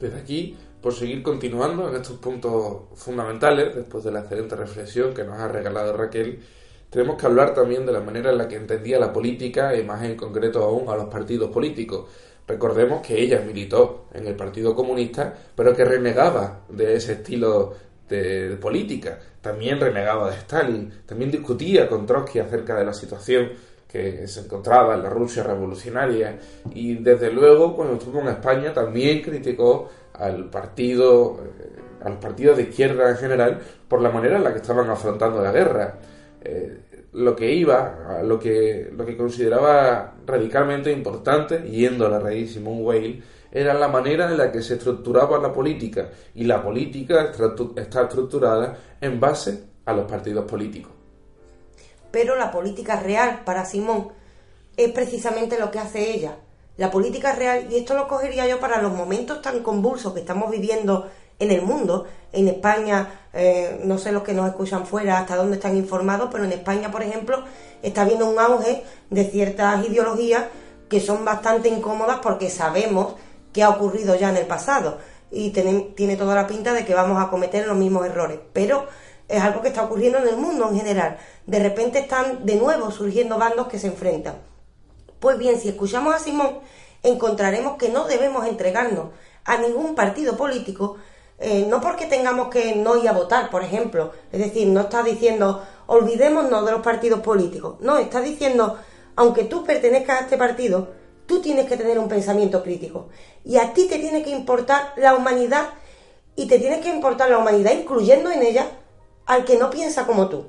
Desde aquí, por seguir continuando en estos puntos fundamentales, después de la excelente reflexión que nos ha regalado Raquel, tenemos que hablar también de la manera en la que entendía la política y más en concreto aún a los partidos políticos. Recordemos que ella militó en el Partido Comunista, pero que renegaba de ese estilo de, política. También renegaba de Stalin, también discutía con Trotsky acerca de la situación que se encontraba en la Rusia revolucionaria y desde luego cuando estuvo en España también criticó al partido, eh, a los partidos de izquierda en general por la manera en la que estaban afrontando la guerra. Eh, lo que iba, lo que, lo que consideraba radicalmente importante, yendo a la raíz Simón Weil, era la manera en la que se estructuraba la política. Y la política está estructurada en base a los partidos políticos. Pero la política real para Simón es precisamente lo que hace ella. La política real, y esto lo cogería yo para los momentos tan convulsos que estamos viviendo en el mundo. En España, eh, no sé los que nos escuchan fuera hasta dónde están informados, pero en España, por ejemplo, está habiendo un auge de ciertas ideologías que son bastante incómodas porque sabemos que ha ocurrido ya en el pasado y tiene, tiene toda la pinta de que vamos a cometer los mismos errores. Pero es algo que está ocurriendo en el mundo en general. De repente están de nuevo surgiendo bandos que se enfrentan. Pues bien, si escuchamos a Simón, encontraremos que no debemos entregarnos a ningún partido político, eh, no porque tengamos que no ir a votar, por ejemplo, es decir, no está diciendo olvidémonos de los partidos políticos, no, está diciendo, aunque tú pertenezcas a este partido, tú tienes que tener un pensamiento crítico y a ti te tiene que importar la humanidad y te tiene que importar la humanidad incluyendo en ella al que no piensa como tú.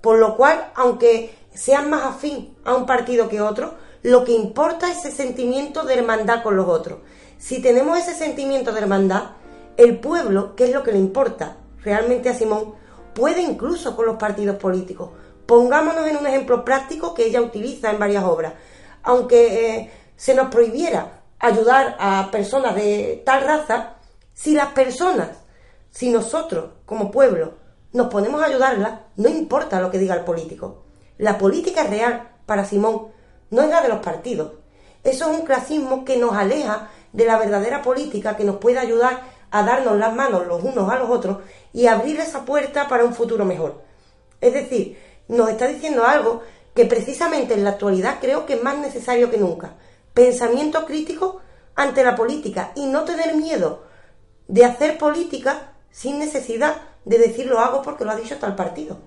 Por lo cual, aunque seas más afín a un partido que otro, lo que importa es ese sentimiento de hermandad con los otros. Si tenemos ese sentimiento de hermandad, el pueblo, que es lo que le importa realmente a Simón, puede incluso con los partidos políticos. Pongámonos en un ejemplo práctico que ella utiliza en varias obras. Aunque eh, se nos prohibiera ayudar a personas de tal raza, si las personas, si nosotros como pueblo nos ponemos a ayudarlas, no importa lo que diga el político. La política real para Simón no es la de los partidos. Eso es un clasismo que nos aleja de la verdadera política que nos puede ayudar a darnos las manos los unos a los otros y abrir esa puerta para un futuro mejor. Es decir, nos está diciendo algo que precisamente en la actualidad creo que es más necesario que nunca. Pensamiento crítico ante la política y no tener miedo de hacer política sin necesidad de decir lo hago porque lo ha dicho tal partido.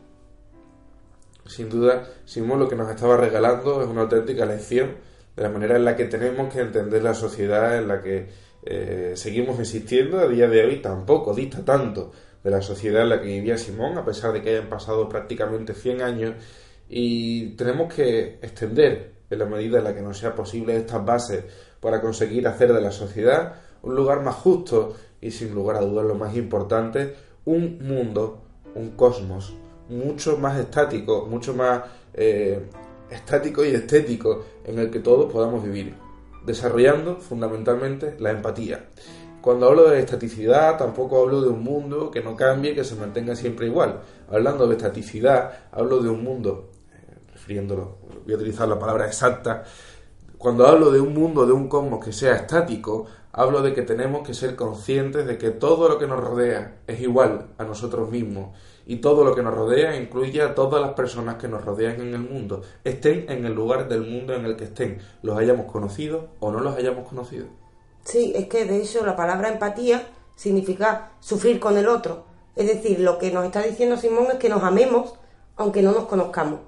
Sin duda, Simón lo que nos estaba regalando es una auténtica lección de la manera en la que tenemos que entender la sociedad en la que eh, seguimos existiendo a día de hoy tampoco dista tanto de la sociedad en la que vivía Simón, a pesar de que hayan pasado prácticamente 100 años, y tenemos que extender, en la medida en la que nos sea posible, estas bases para conseguir hacer de la sociedad un lugar más justo y, sin lugar a dudas, lo más importante, un mundo, un cosmos mucho más estático, mucho más eh, estático y estético en el que todos podamos vivir desarrollando fundamentalmente la empatía. Cuando hablo de estaticidad, tampoco hablo de un mundo que no cambie, que se mantenga siempre igual. Hablando de estaticidad, hablo de un mundo, refiriéndolo, voy a utilizar la palabra exacta, cuando hablo de un mundo, de un cosmos que sea estático, hablo de que tenemos que ser conscientes de que todo lo que nos rodea es igual a nosotros mismos y todo lo que nos rodea incluye a todas las personas que nos rodean en el mundo, estén en el lugar del mundo en el que estén, los hayamos conocido o no los hayamos conocido. Sí, es que de hecho la palabra empatía significa sufrir con el otro. Es decir, lo que nos está diciendo Simón es que nos amemos aunque no nos conozcamos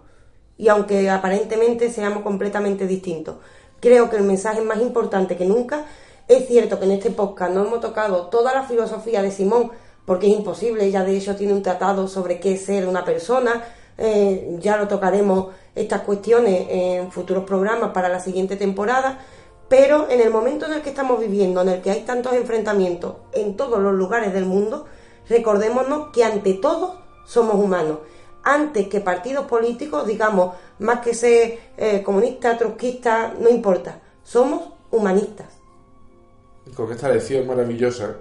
y aunque aparentemente seamos completamente distintos. Creo que el mensaje más importante que nunca es cierto que en este podcast no hemos tocado toda la filosofía de Simón porque es imposible, ella de hecho tiene un tratado sobre qué es ser una persona, eh, ya lo tocaremos estas cuestiones en futuros programas para la siguiente temporada, pero en el momento en el que estamos viviendo, en el que hay tantos enfrentamientos en todos los lugares del mundo, recordémonos que ante todo somos humanos. Antes que partidos políticos, digamos, más que ser eh, comunista, trotskista, no importa, somos humanistas. Con esta lección maravillosa,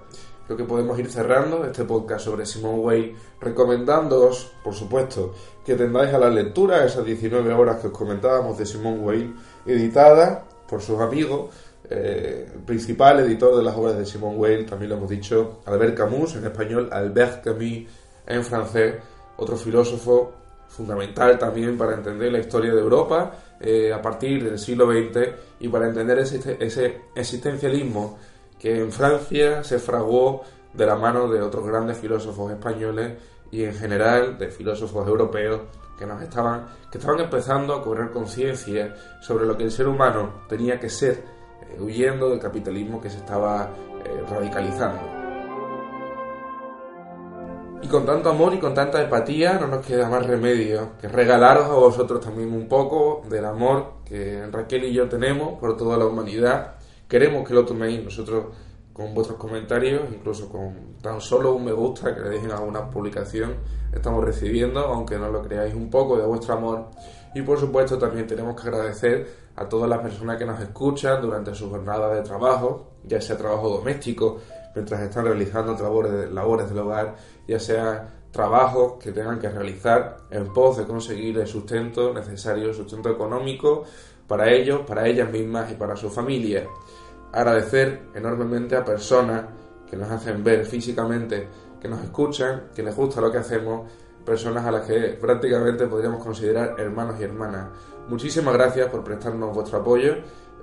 creo que podemos ir cerrando este podcast sobre Simone Weil, recomendándoos, por supuesto, que tendáis a la lectura esas 19 horas que os comentábamos de Simone Weil, editada por sus amigos, eh, principal editor de las obras de Simone Weil, también lo hemos dicho, Albert Camus, en español Albert Camus, en francés, otro filósofo fundamental también para entender la historia de Europa eh, a partir del siglo XX y para entender ese, ese existencialismo que en Francia se fraguó de la mano de otros grandes filósofos españoles y en general de filósofos europeos que nos estaban que estaban empezando a cobrar conciencia sobre lo que el ser humano tenía que ser eh, huyendo del capitalismo que se estaba eh, radicalizando. Y con tanto amor y con tanta empatía no nos queda más remedio que regalaros a vosotros también un poco del amor que Raquel y yo tenemos por toda la humanidad. Queremos que lo toméis nosotros con vuestros comentarios, incluso con tan solo un me gusta que le dejen a una publicación, estamos recibiendo, aunque no lo creáis, un poco de vuestro amor. Y por supuesto también tenemos que agradecer a todas las personas que nos escuchan durante su jornada de trabajo, ya sea trabajo doméstico, mientras están realizando labores, labores del hogar, ya sea trabajos que tengan que realizar en pos de conseguir el sustento necesario, sustento económico para ellos, para ellas mismas y para su familia. Agradecer enormemente a personas que nos hacen ver físicamente, que nos escuchan, que les gusta lo que hacemos, personas a las que prácticamente podríamos considerar hermanos y hermanas. Muchísimas gracias por prestarnos vuestro apoyo.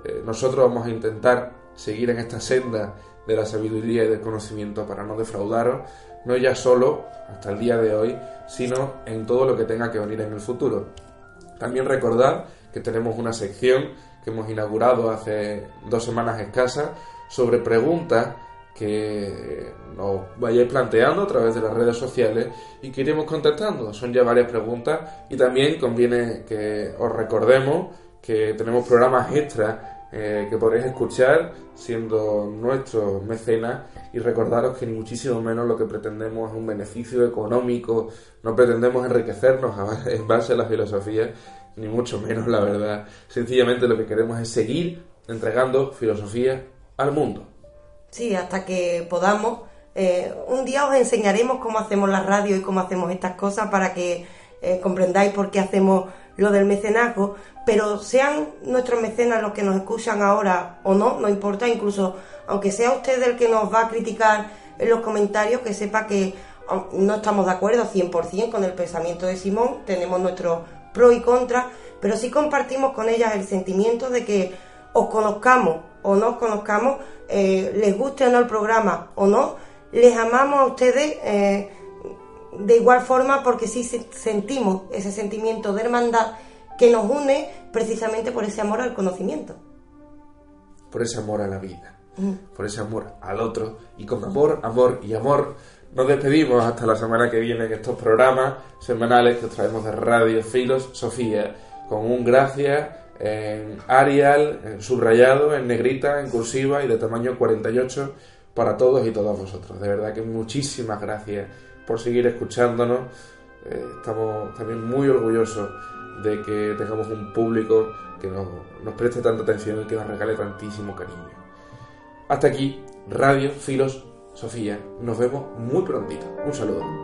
Eh, nosotros vamos a intentar seguir en esta senda de la sabiduría y del conocimiento para no defraudaros, no ya solo hasta el día de hoy, sino en todo lo que tenga que venir en el futuro. También recordad que tenemos una sección que hemos inaugurado hace dos semanas escasas sobre preguntas que nos vayáis planteando a través de las redes sociales y que iremos contestando. Son ya varias preguntas y también conviene que os recordemos que tenemos programas extras eh, que podréis escuchar siendo nuestros mecenas y recordaros que ni muchísimo menos lo que pretendemos es un beneficio económico, no pretendemos enriquecernos en base a la filosofía, ni mucho menos la verdad. Sencillamente lo que queremos es seguir entregando filosofía al mundo. Sí, hasta que podamos. Eh, un día os enseñaremos cómo hacemos la radio y cómo hacemos estas cosas para que eh, comprendáis por qué hacemos lo del mecenazgo, pero sean nuestros mecenas los que nos escuchan ahora o no, no importa, incluso aunque sea usted el que nos va a criticar en los comentarios, que sepa que no estamos de acuerdo 100% con el pensamiento de Simón, tenemos nuestros pro y contra, pero sí compartimos con ellas el sentimiento de que os conozcamos o no os conozcamos, eh, les guste o no el programa o no, les amamos a ustedes. Eh, de igual forma porque sí sentimos ese sentimiento de hermandad que nos une precisamente por ese amor al conocimiento. Por ese amor a la vida, por ese amor al otro y con amor, amor y amor nos despedimos hasta la semana que viene en estos programas semanales que os traemos de Radio Filos Sofía con un gracias en Arial, en subrayado, en negrita, en cursiva y de tamaño 48 para todos y todas vosotros. De verdad que muchísimas gracias por seguir escuchándonos. Eh, estamos también muy orgullosos de que tengamos un público que nos, nos preste tanta atención y que nos regale tantísimo cariño. Hasta aquí, Radio Filos Sofía. Nos vemos muy prontito. Un saludo.